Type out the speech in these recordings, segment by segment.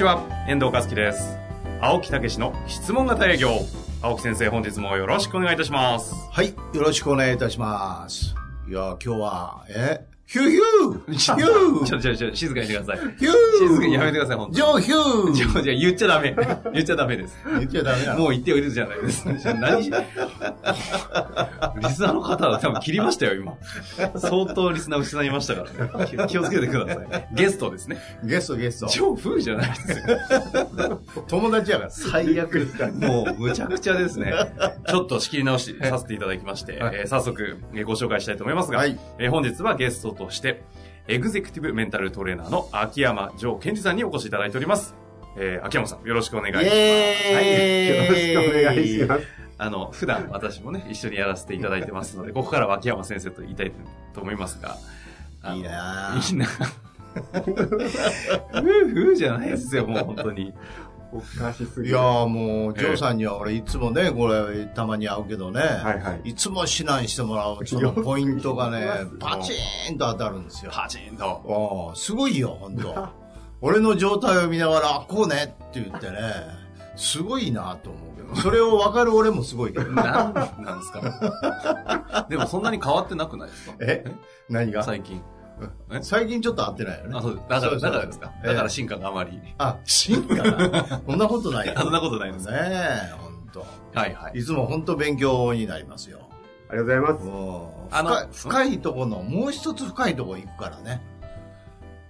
ちは、遠藤和樹です。青木武の質問型営業。青木先生、本日もよろしくお願いいたします。はい、よろしくお願いいたします。いや、今日は、え？ヒューヒューヒューちょ、ちょ、ちょ、静かにしてください。ヒュー静かにやめてください、本当ジョーヒューに。ちょ、じゃ言っちゃダメ。言っちゃダメです。言っちゃダメなのもう言っておいるじゃないです。何し、リスナーの方は多分切りましたよ、今。相当リスナー失いましたからね。気気をつけてください。ゲストですね。ゲストゲスト。超風じゃないですよ。友達やから。最悪ですもう、むちゃくちゃですね。ちょっと仕切り直しさせていただきまして、えー早速、えーご紹介したいと思いますが、はいえー本日はゲストとして、エグゼクティブメンタルトレーナーの秋山城健二さんにお越しいただいております。えー秋山さん、よろしくお願いします。はいよろしくお願いします。あの、普段私もね、一緒にやらせていただいてますので、ここからは秋山先生と言いたいと思いますが、いいなぁいいな ふうふうじゃないですよ、もう本当に。おかしすぎる。いやーもう、ジョーさんには俺いつもね、これ、たまに会うけどね、はいはい。いつも指南してもらう、そのポイントがね、パチーンと当たるんですよ。パチンと。ああ、すごいよ、本当 俺の状態を見ながら、あこうねって言ってね、すごいなと思うけど、それを分かる俺もすごいけど。なんなんですか？でもそんなに変わってなくないですか？え？何が？最近。え最近ちょっと会ってないよね。あ、そう、だから、だからですか。ええだから進化があまり。あ、進化な そんなことないよ。そんなことないですねえ、本当。はいはい。いつも本当勉強になりますよ。ありがとうございます。あの深い深いとこの、もう一つ深いとこ行くからね。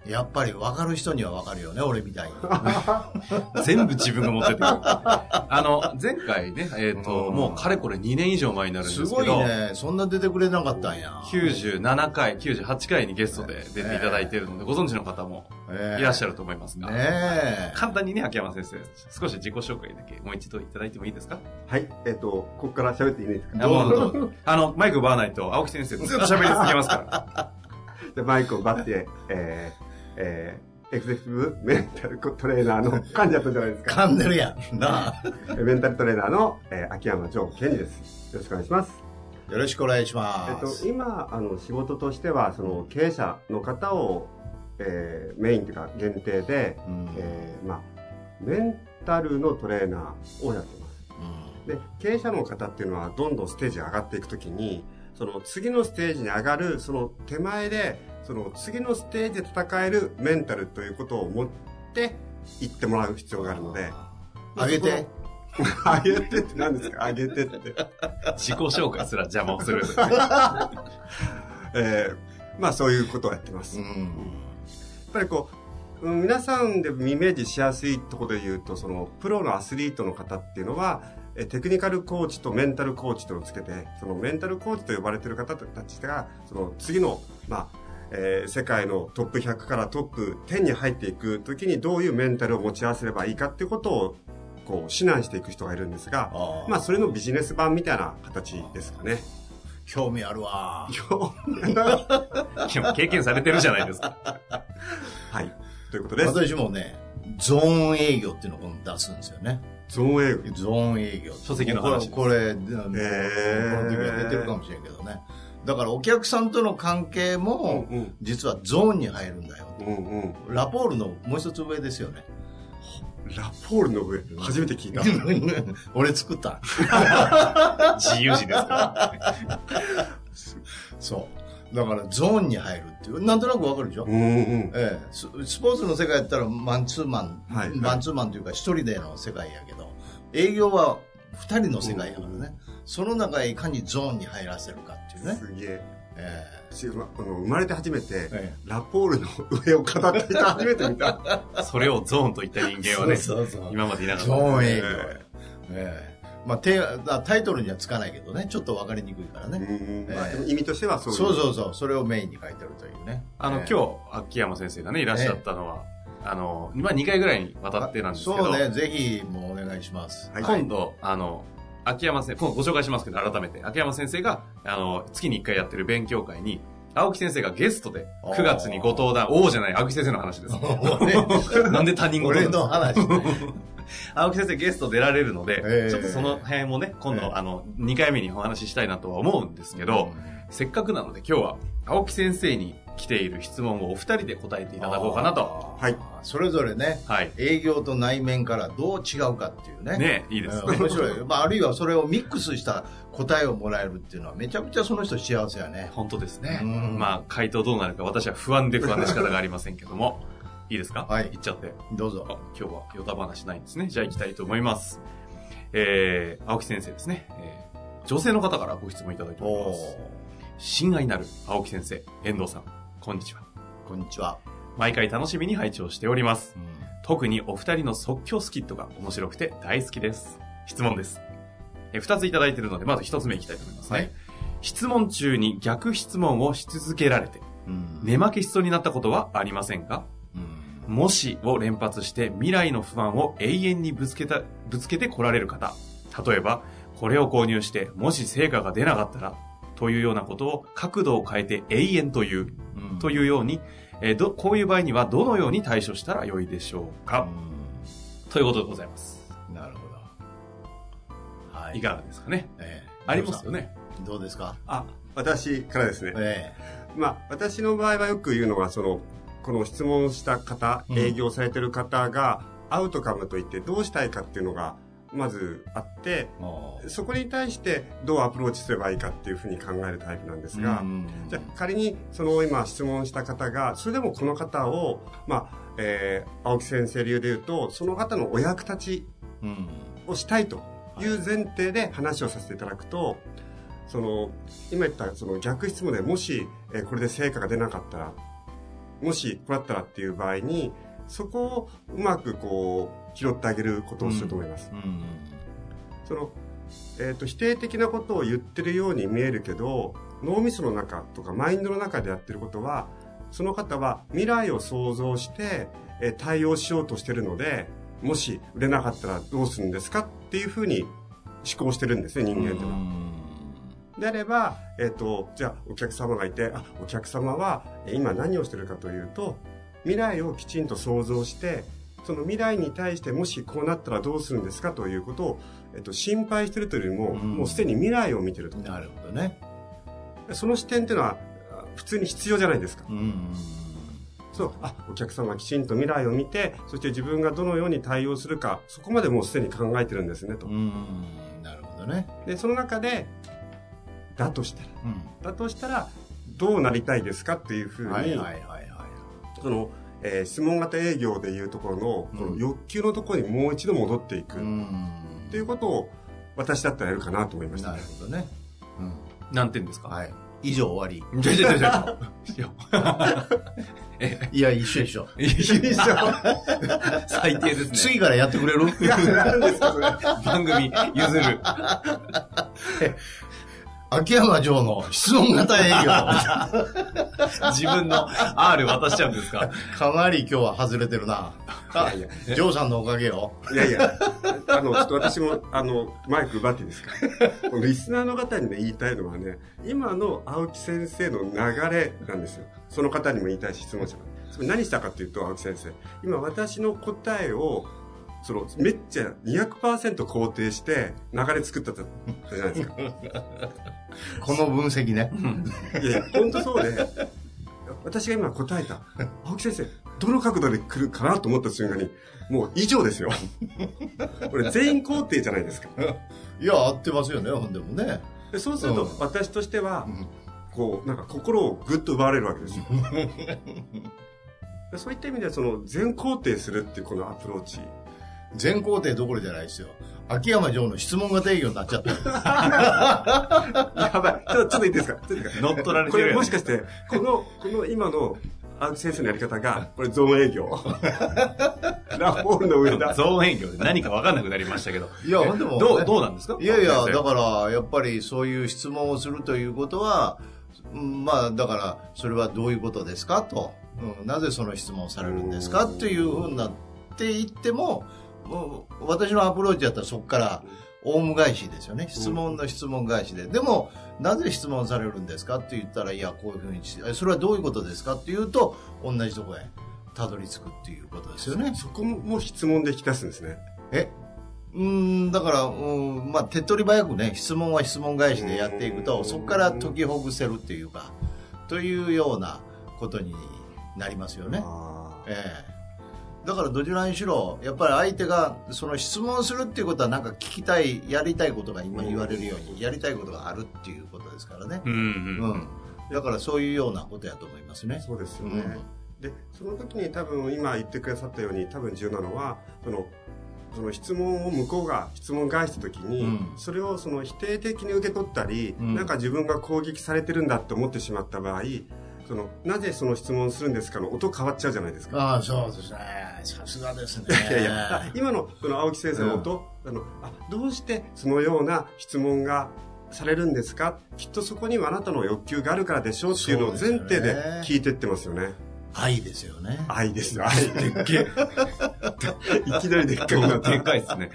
やっぱり分かる人には分かるよね、俺みたいに。全部自分が持ってってくる。あの、前回ね、えっ、と、うんもうかれこれ2年以上前になるんですすごけど、いね。そんな出てくれなかったんや。97回、98回にゲストで出ていただいているので、ご存知の方もええいらっしゃると思いますが、ねえ。簡単にね、秋山先生、少し自己紹介だけもう一度いただいてもいいですか？はい。えっと、ここから喋っていいですか？あもうどうぞあの、マイク奪わないと、青木先生ずっと喋り続けますから。でマイクを奪って、えー、えー、エクティブメンタルトレーナーの、噛んじゃったじゃないですか。噛んでるやん。なあ。メンタルトレーナーの、えー、秋山城健二です。よろしくお願いします。よろしくお願いしえっと、ます。今、あの、仕事としては、その、経営者の方を、えー、メインというか、限定で、うんえー、まあ、メンタルのトレーナーをやってます。で、経営者の方っていうのはどんどんステージが上がっていくときに、その次のステージに上がる、その手前で、その次のステージで戦えるメンタルということを持って行ってもらう必要があるので。あげて。上げてって何ですか？上げてって。自己紹介すら邪魔をする。えー、まあそういうことをやってます。うやっん。ぱりこう、うん皆さんでイメージしやすいところで言うと、そのプロのアスリートの方っていうのは、えテクニカルコーチとメンタルコーチとをつけて、そのメンタルコーチと呼ばれている方たちが、その次の、まあ、えー世界のトップ100からトップ10に入っていくときにどういうメンタルを持ち合わせればいいかっていうことを、こう、指南していく人がいるんですが、まあ、それのビジネス版みたいな形ですかね。興味あるわ。でも 経験されてるじゃないですか。はい。ということです。私もね、ゾーン営業っていうのを出すんですよね。ゾーン営業。ゾーン営業。書籍の話これ、これ、こーの時は出てるかもしれんけどね。だからお客さんとの関係も、実はゾーンに入るんだよ。うんうん。ラポールのもう一つ上ですよね。ラポールの上、初めて聞いた。俺作った。自由人ですから。そう。だからゾーンに入るっていう。なんとなくわかるでしょ、うんうん。ええ、ススポーツの世界やったらマンツーマン、はいマンツーマンというか一人での世界やけど、営業は二人の世界やからね、その中へいかにゾーンに入らせるかっていうね。すげえ。え私まあの生まれて初めて、えラポールの上を語っていた初めて見た。それをゾーンといった人え間はね、そうそうそう。今までいなかっゾた。ーン営業。えええまあ、テあタイトルにはつかないけどね、ちょっとわかりにくいからうね。ん。ええまあでも意味としてはそう。そうそうそう、それをメインに書いてるというね。あの、ええ今日、秋山先生がね、いらっしゃったのは、あの、まあ、2回ぐらいにわたってなんですけど、そうね、ぜひ、もうお願いします。はい。今度、あの、秋山先生、今度ご紹介しますけど、改めて、秋山先生が、あの、月に1回やってる勉強会に、青木先生がゲストで、あー。9月にご登壇、王じゃない、青木先生の話です。俺 なんで他人事俺の話ね。青木先生ゲスト出られるので、ええちょっとその辺もね、今度、ええあの、2回目にお話ししたいなとは思うんですけど、せっかくなので今日は、青木先生に来ている質問をお二人で答えていただこうかなと。はいそれぞれね、はい。営業と内面からどう違うかっていうね。ねいいです。うん面白い。まあ、あるいはそれをミックスした答えをもらえるっていうのはめちゃくちゃその人幸せやね。本当ですね。うんまあ、回答どうなるか私は不安で不安で仕方がありませんけども。いいですか？はい行っちゃって。あどうぞ。今日はヨタ話ないんですね。じゃあ行きたいと思います。えー、青木先生ですね。えー、女性の方からご質問いただいておりおます。親愛なる青木先生、遠藤さん、こんにちは。こんにちは。毎回楽しみに拝聴しております。うん特にお二人の即興スキットが面白くて大好きです。質問です。えー二ついただいているので、まず一つ目いきたいと思いますね。はい質問中に逆質問をし続けられて、うん寝負けしそうになったことはありませんか？うんもしを連発して未来の不安を永遠にぶつけた、ぶつけて来られる方。例えば、これを購入して、もし成果が出なかったら、というようなことを角度を変えて永遠という、うんというように、えーど、こういう場合にはどのように対処したらよいでしょうか、ということでございます。うんなるほど。はいいかがですかね？ええありますよね。どうですか？あ、私からですね。えまあ、私の場合はよく言うのは、その、この質問した方、うん。営業されてる方が、アウトカムといってどうしたいかっていうのが、まずあって、そこに対してどうアプローチすればいいかっていうふうに考えるタイプなんですが、じゃあ仮にその今質問した方が、それでもこの方を、まあ、えー青木先生流で言うと、その方のお役立ちうん。をしたいという前提で話をさせていただくと、その、今言ったその逆質問でもし、えーこれで成果が出なかったら、もしこうだったらっていう場合に、そこをうまくこう、拾ってあげることをすると思います。うんその、えっ、と、否定的なことを言ってるように見えるけど、脳みその中とかマインドの中でやってることは、その方は未来を想像して、えー対応しようとしてるので、もし売れなかったらどうするんですかっていうふうに思考してるんですね、人間ってのは。であれば、えっ、と、じゃあお客様がいて、あ、お客様はえー今何をしてるかというと、未来をきちんと想像して、その未来に対してもしこうなったらどうするんですかということを、えっと、心配してるというよりも、うんもうすでに未来を見てると。なるほどね。その視点っていうのは、あ普通に必要じゃないですか。うんそう、あ、お客様がきちんと未来を見て、そして自分がどのように対応するか、そこまでもうすでに考えてるんですね、とう。んなるほどね。で、その中で、だとしたら、うんだとしたら、どうなりたいですかっていうふうに、はいはいはいはい。その、えー質問型営業でいうところの、こうんの欲求のところにもう一度戻っていく、うんっていうことを、私だったらやるかなと思いましたなねるほどね。うん何点ですか？はい。以上終わじゃじゃじゃじゃ。いやり。いや、一緒一緒。最低ですね。次からやってくれる番組譲る。秋山城の質問型営業。自分の R 渡しちゃうんですか？かなり今日は外れてるな。あいやいジョーさんのおかげよ。いやいや、あの、ちょっと私も、あの、マイク奪っていいですか？リスナーの方にね、言いたいのはね、今の青木先生の流れなんですよ。その方にも言いたいし、質問者にそれ何したかっていうと、青木先生。今、私の答えを、その、めっちゃ200%肯定して、流れ作ったじゃないですか。この分析ね。いや本当そうで、私が今答えた、青木先生、どの角度で来るかなと思った瞬間に、もう以上ですよ。これ全員肯定じゃないですか。いや、合ってますよね、ほんでもね。でそうすると、うん私としてはうん、こう、なんか心をぐっと奪われるわけですよ。でそういった意味では、その、全肯定するっていうこのアプローチ。全工程どころじゃないですよ。秋山城の質問型営業になっちゃった。やばい。ちょっと、ちょっといいですか？ちょっといいですか？乗っ取られこれてるやんもしかして、この、この今の青木先生のやり方が、これゾーン営業？ラフォールの上だ。ゾーン営業で何か分かんなくなりましたけど。いや、でも、どう、どうなんですか？いやいや、だから、やっぱりそういう質問をするということは、うんまあ、だから、それはどういうことですか？と。うん、なぜその質問をされるんですか？っていうふうになっていっても、私のアプローチだったらそこから、オウム返しですよね。質問の質問返しで。でも、なぜ質問されるんですかって言ったら、いや、こういうふうにして、えそれはどういうことですかって言うと、同じところへたどり着くっていうことですよね。そこも質問で引き出すんですね。え？うーん、だから、うん、まあ、手っ取り早くね、質問は質問返しでやっていくと、そこから解きほぐせるっていうか、というようなことになりますよね。ええだからどちらにしろ、やっぱり相手が、その質問するっていうことはなんか聞きたい、やりたいことが今言われるように、やりたいことがあるっていうことですからね。うんう。うんん。だからそういうようなことやと思いますね。そうですよね。で、その時に多分今言ってくださったように多分重要なのは、その、その質問を向こうが質問返した時に、うんそれをその否定的に受け取ったり、うんなんか自分が攻撃されてるんだって思ってしまった場合、その、なぜその質問するんですかの音変わっちゃうじゃないですか。ああ、そうですね。さすがですね。いやいや、今のこの青木先生の音、あの、あ、どうしてそのような質問がされるんですか？きっとそこにはあなたの欲求があるからでしょうっていうのを前提で聞いてってますよね。愛ですよね。愛ですよ、愛。でっけえ。いきなりでっかくなった。でかいですね。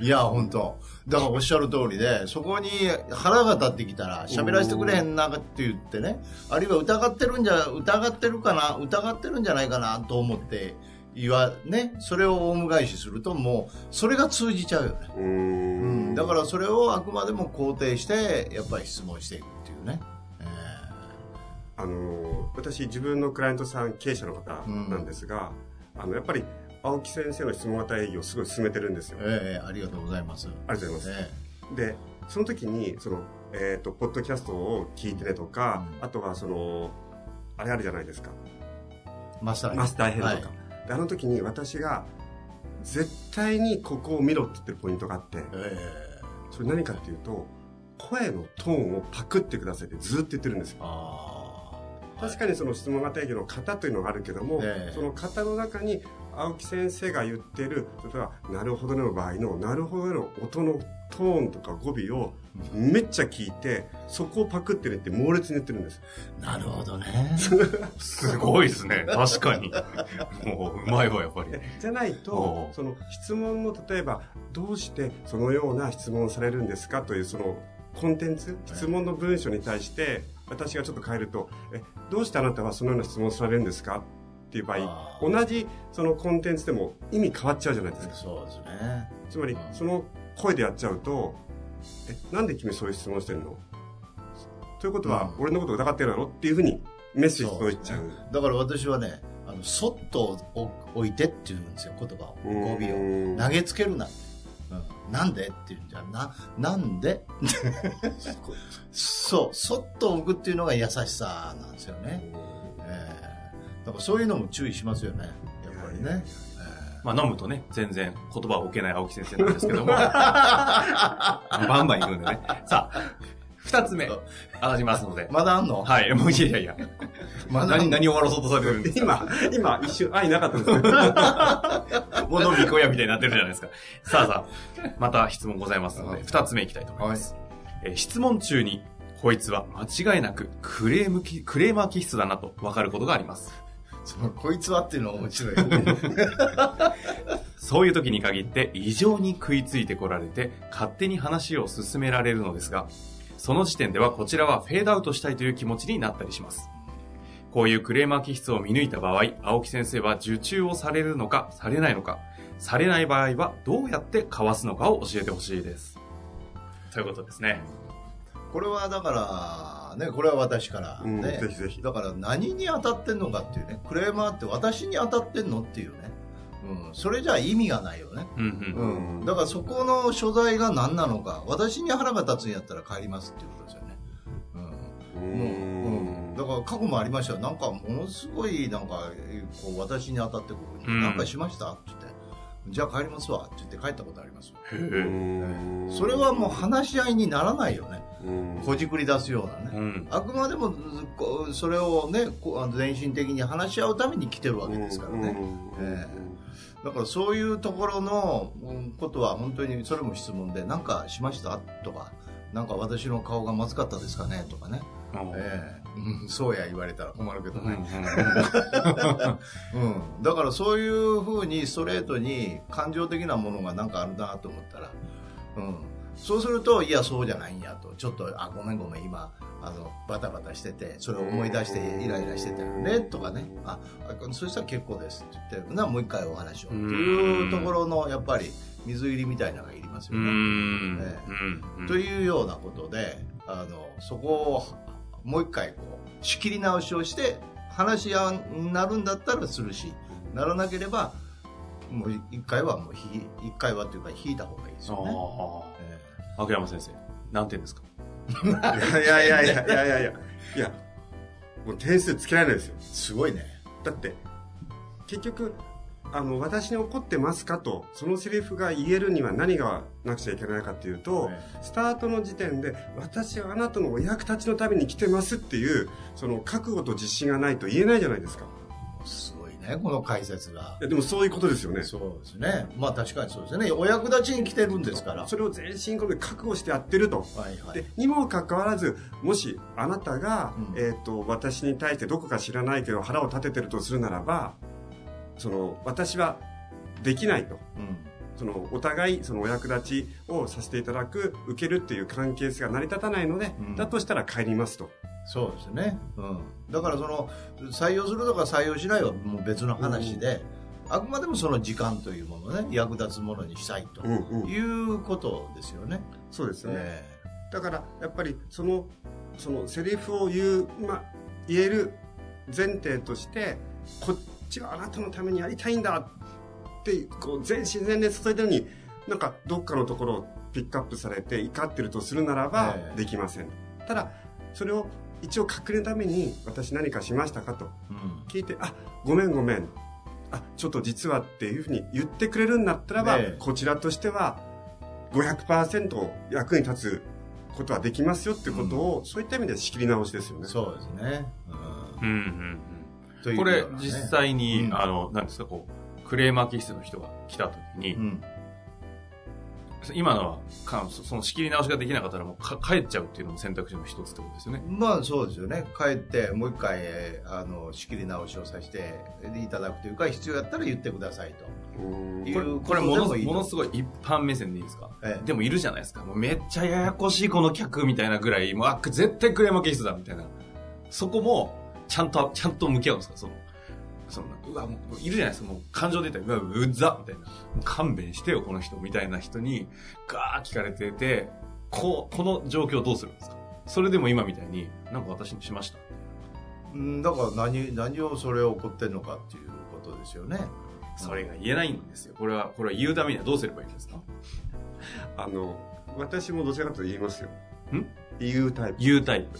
いや、本当だからおっしゃる通りで、そこに腹が立ってきたら、喋らせてくれへんなって言ってね、あるいは疑ってるんじゃ、疑ってるかな、疑ってるんじゃないかなと思って、言わ、ね、それをオウム返しすると、もう、それが通じちゃうよね。うーうんん。だからそれをあくまでも肯定して、やっぱり質問していくっていうね。えあの、私自分のクライアントさん、経営者の方なんですが、あの、やっぱり青木先生の質問型営業をすごい進めてるんですよ。ーえーありがとうございます。ありがとうございます。えで、その時に、その、えっ、と、ポッドキャストを聞いてねとか、うんあとはその、あれあるじゃないですか。ーマスターマスター編とか。はいであの時に私が、絶対にここを見ろって言ってるポイントがあって、えそれ何かっていうと、声のトーンをパクってくださいってずっと言ってるんですよ確かにその質問型営業の型というのがあるけども、ええその型の中に青木先生が言ってる例えば「なるほどね」の場合の「なるほどね」の音のトーンとか語尾をめっちゃ聞いてそこをパクってるって猛烈に言ってるんですなるほどね。すごいですね。確かに。もう、うまいわ、やっぱり。じゃないとその質問の例えばどうしてそのような質問をされるんですかというそのコンテンツ質問の文章に対して私がちょっと変えると「えどうしてあなたはそのような質問をされるんですか?」っていう場合同じそのコンテンツでも意味変わっちゃうじゃないですかそうですね。つまりその声でやっちゃうと「えなんで君そういう質問してるの?」ということは、うん俺のこと疑ってるだろっていうふうにメッセージ届いちゃうだから私はね、あの、そっと置いてって言うんですよ、言葉を。語尾を。を投げつけるな。うん、なんでって言うんじゃん。な、なんで？そう、そっと置くっていうのが優しさなんですよね。ええだからそういうのも注意しますよね。やっぱりね。まあ飲むとね、全然言葉を置けない青木先生なんですけども。バンバン行くんでね。さあ、二つ目、上がりますので。まだあんの？はい、もういやいやいや。まだ何、何を終わらそうとされてるんですか？今、今、一瞬愛なかったんですよ。もう飲み小屋みたいになってるじゃないですか。さあさあ、また質問ございますので、二つ目いきたいと思います。えー質問中に、こいつは間違いなくクレームき、クレーマー気質だなと分かることがあります。そのこいつはっていうのは面白い。そういう時に限って異常に食いついてこられて勝手に話を進められるのですが、その時点ではこちらはフェードアウトしたいという気持ちになったりします。こういうクレーマー気質を見抜いた場合、青木先生は受注をされるのか、されないのか、されない場合はどうやってかわすのかを教えてほしいです。ということですね。これはだから、ね、これは私からうんね、ぜひぜひだから何に当たってんのかっていうね、クレーマーって私に当たってんのっていうね。うん、それじゃ意味がないよね。うんう。うんん。だからそこの所在が何なのか、私に腹が立つんやったら帰りますっていうことですよね。うん。もう、うん。だから過去もありましたよ。なんかものすごい、なんか、えーこう私に当たってくるうんなんかしましたって言って、じゃあ帰りますわって言って帰ったことあります。へえ。それはもう話し合いにならないよね。うんこじくり出すようなね。うん。あくまでもそれをね全身的に話し合うために来てるわけですからね、えだからそういうところのうんことは本当にそれも質問で何かしました？とかなんか私の顔がまずかったですかね？とかね、ええうん、そうや言われたら困るけどね。うん。だからそういうふうにストレートに感情的なものがなんかあるなと思ったら、うん。そうすると、いや、そうじゃないんやと。ちょっと、あ、ごめんごめん、今、あの、バタバタしてて、それを思い出してイライラしてたよね、とかね。あ、あそしたら結構ですって言って、な、もう一回お話を。っていうところの、やっぱり、水入りみたいなのがいりますうよね。というようなことで、あの、そこをもう一回こう、仕切り直しをして、話し合いになるんだったらするし、ならなければ、もう一回はもうひ、一回はというか引いた方がいいですよね。白山先生、何点ですか？いやいやいやいやいやいやいや、もう点数つけられないですよ。すごいね。だって、結局、あの、私に怒ってますかと、そのセリフが言えるには何がなくちゃいけないかっていうと、スタートの時点で、私はあなたのお役立ちのために来てますっていう、その覚悟と自信がないと言えないじゃないですか。すね、この解説がい。やでもそういうことですよねそうですね。まあ確かにそうですね。お役立ちに来てるんですから。それを全身で覚悟してやってるとはいはいで。にもかかわらずもしあなたが、うんえー、と私に対してどこか知らないけど腹を立ててるとするならばその私はできないとうん。そのお互いそのお役立ちをさせていただく受けるっていう関係性が成り立たないので、うん。だとしたら帰りますと。そうですね。うん。だからその、採用するとか採用しないはもう別の話で、あくまでもその時間というものをね、役立つものにしたいと。うんうん。いうことですよね。そうですよね、え。だからやっぱりそのそのセリフを言う、まあ、言える前提としてこっちはあなたのためにやりたいんだってこう全身全霊注いでるのになんかどっかのところをピックアップされて怒ってるとするならばええ。できません、ただそれを一応隠れるために私何かしましたかとえうん。聞いてあごめんごめん。あちょっと実はっていうふうに言ってくれるんだったらば、ねえ。こちらとしては500%役に立つことはできますよってことを、そういった意味で仕切り直しですよね。そうですね。うん。うんとうんこれ実際に、うん。あの何ですかこうクレーマー気質の人が来た時に、うん。今のはかそその仕切り直しができなかったらもうか帰っちゃうっていうのも選択肢の一つってことですよねまあそうですよね。帰ってもう一回、えーあの、仕切り直しをさせていただくというか、必要やったら言ってくださいと。これうこれものものすごい一般目線でいいですか？え？えでもいるじゃないですか。もうめっちゃややこしいこの客みたいなぐらい、もうあ、絶対クレーマーケースだみたいな。そこも、ちゃんと、ちゃんと向き合うんですか？その、その、うわ、もういるじゃないですか。もう感情出たら、うわ、うざみたいな。勘弁してよ、この人みたいな人に、ガー聞かれてて、こう、この状況どうするんですか？それでも今みたいに、なんか私にしました？うん、だから何、何をそれを起こってんのかっていうことですよね。それが言えないんですよ。これは、これは言うためにはどうすればいいんですか？あの、私もどちらかと言いますよ。ん？言うタイプ。言うタイプ。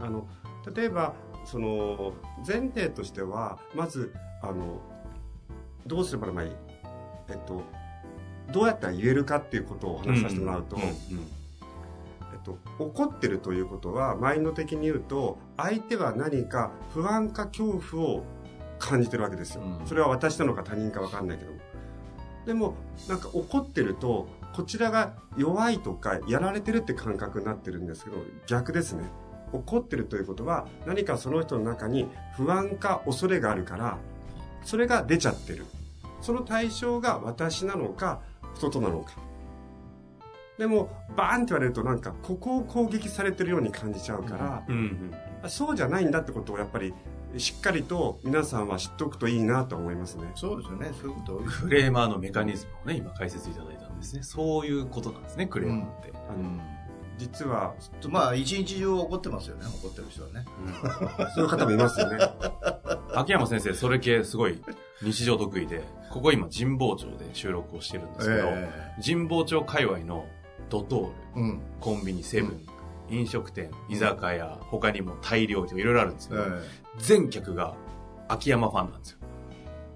あの、例えば、その、前提としては、まず、あの、どうすればいいえっと、どうやったら言えるかっていうことをお話しさせてもらうと、んんえっと、怒ってるということは、マインド的に言うと、相手は何か不安か恐怖を感じてるわけですよ。うんそれは私なのか他人か分かんないけども。でも、なんか怒ってると、こちらが弱いとか、やられてるって感覚になってるんですけど、逆ですね。怒ってるということは、何かその人の中に不安か恐れがあるから、それが出ちゃってる。その対象が私なのか、外なのか。でも、バーンって言われるとなんか、ここを攻撃されてるように感じちゃうから、うんうん。そうじゃないんだってことをやっぱり、しっかりと皆さんは知っておくといいなと思いますね。そうですよね。そういうことクレーマーのメカニズムをね、今解説いただいたんですね。そういうことなんですね、クレーマーって。あのうん。実は、まあ、一日中怒ってますよね、怒ってる人はね。そういう方もいますよね。秋山先生、それ系すごい日常得意で、ここ今神保町で収録をしてるんですけど、神保町界隈のドトール、うん。コンビニ、セブン、飲食店、居酒屋、他にもタイ料理とかいろいろあるんですけど、全客が秋山ファンなんですよ。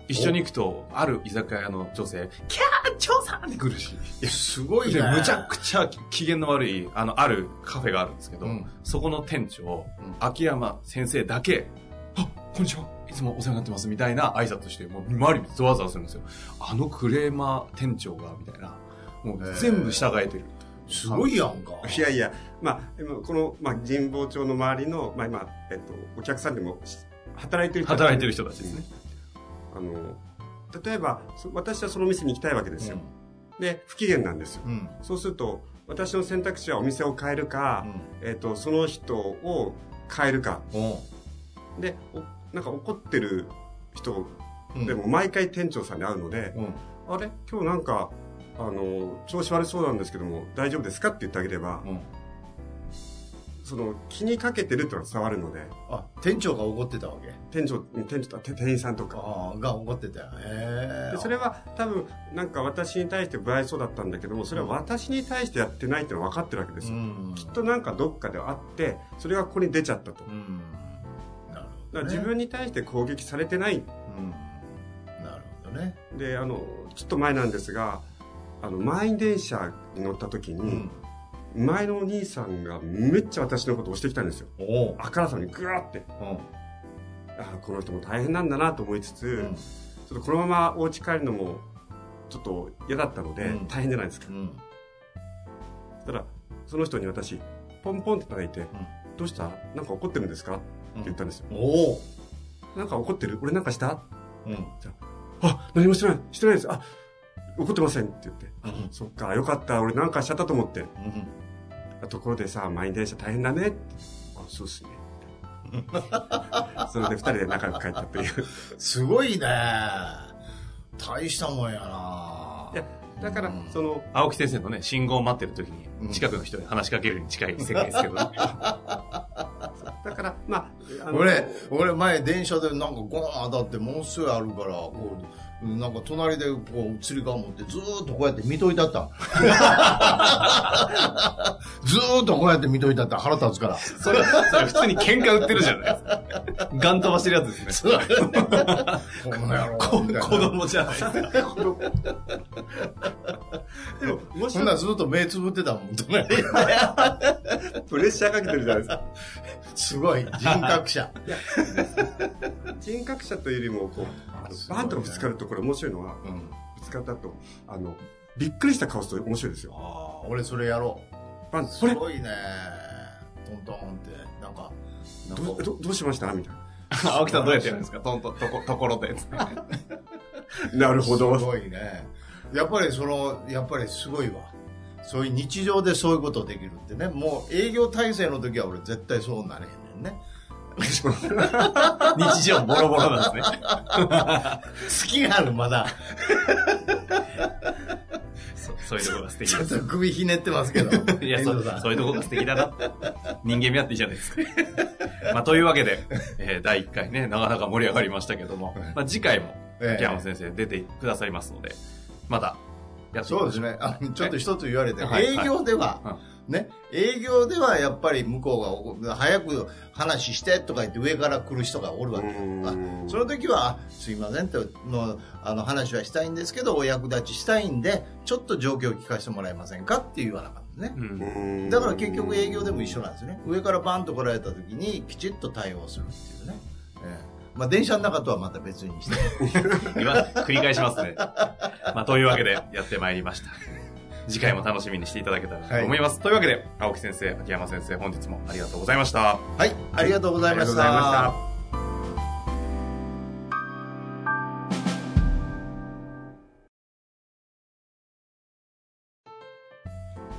一緒に行くと、ある居酒屋の女性、キャー長さんって来るし、すごいねで。むちゃくちゃ機嫌の悪い、あの、あるカフェがあるんですけど、うんそこの店長、うん秋山先生だけ、あ、こんにちは。いつもお世話になってます、みたいな挨拶して、もう周りにゾワゾワするんですよ。あのクレーマー店長が、みたいな。もう全部従えてる。すごいやんか。いやいや、まあ、今この、まあ、神保町の周りの、まあ今、えっと、お客さんでもし働いてる人働いてる人たちですね。あの、例えば、そ私はその店に行きたいわけですよ。で、不機嫌なんですよ。うん。うん。そうすると、私の選択肢はお店を変えるか、えっと、その人を変えるか。うん。で、おなんか怒ってる人うん。でも毎回店長さんに会うので、うん。あれ？今日なんか、あの、調子悪そうなんですけども、大丈夫ですか？って言ってあげれば、うん。その、気にかけてるってのが伝わるので、あ、店長が怒ってたわけ？店長、店長店員さんとか。が怒ってたよ。へえ。でそれは多分、なんか私に対して不愛想だったんだけども、それは私に対してやってないっていうのは分かってるわけですよ。うん。きっとなんかどっかであって、それがここに出ちゃったと。うん。なるほど、ね。ら自分に対して攻撃されてない。うん。なるほどね。で、あの、ちょっと前なんですが、あの、満員電車に乗った時に、うん。前のお兄さんがめっちゃ私のことを押してきたんですよ。あからさまにグワーって。うあこの人も大変なんだなと思いつつ、ん。ちょっとこのままお家帰るのもちょっと嫌だったので、うん大変じゃないですか。うん。そしたら、その人に私、ポンポンって叩いて、どうした？なんか怒ってるんですか？って言ったんですよ。おお。なんか怒ってる？俺なんかした？うん。あ、何もしてないしてないです。あ、怒ってませんって言って。うんそっか、よかった。俺なんかしちゃったと思って。うん。あところでさ、満員電車大変だねって。あ、そうっすね。それで二人で仲良く帰ったっていう。すごいね。大したもんやないや、だからうん、その、青木先生のね、信号を待ってる時うんに、近くの人に話しかけるに近い世界ですけどね。だから、まあ、あの俺、俺前電車でなんかゴーン当たってものすごいあるから、こう、なんか隣でこう、釣り革持ってずーっとこうやって見といたった。ずーっとこうやって見といたった。腹立つから。それ、それ普通に喧嘩売ってるじゃないですか。ガン飛ばしてるやつですね。この野郎子供じゃないですか。でも、もしそんなんずっと目つぶってたもん、隣でプレッシャーかけてるじゃないですか。すごい、人格者。人格者というよりも、こう、あのバンとぶつかると、これ面白いのは、うん。ぶつかったと、あの、びっくりした顔すると面白いですよ。ああ、俺それやろバン、う。これ、すごいね。トントンって、なんか、なんかどどどうしました？みたい 青木さんどうやってやるんですか？トントン、とこ、ところで。な。なるほど。すごいね。やっぱりその、やっぱりすごいわ。そういう日常でそういうことできるってね。もう営業体制の時は俺絶対そうなれへんねんね。日常ボロボロなんですね。好きがある、まだ。そそういうところが素敵ちょっ。と首ひねってますけど。いや、そ遠藤さんそういうところが素敵だな。人間味あっていいじゃないですか。まあ、というわけで、えー第1回ね、なかなか盛り上がりましたけども、まあ、次回も、ええ秋山先生出てくださいますので、また、やっていきましょそうですね。あちょっと一つ言われて、はい営業では、ね、営業ではやっぱり向こうが早く話してとか言って上から来る人がおるわけ。あその時は、あすいませんとのあの話はしたいんですけど、お役立ちしたいんで、ちょっと状況を聞かせてもらえませんかって言わなかったね。うん。だから結局営業でも一緒なんですね。上からバンと来られた時にきちっと対応するっていうね。ええまあ電車の中とはまた別にして。今、繰り返しますね。まあ、というわけで、やってまいりました。次回も楽しみにしていただけたらと思います。というわけで、青木先生、秋山先生、本日もありがとうございました。はい、ありがとうございました。した。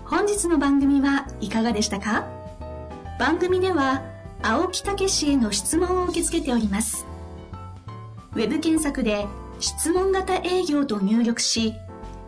本日の番組はいかがでしたか？番組では青木武氏への質問を受け付けておりますウェブ検索で「質問型営業」と入力し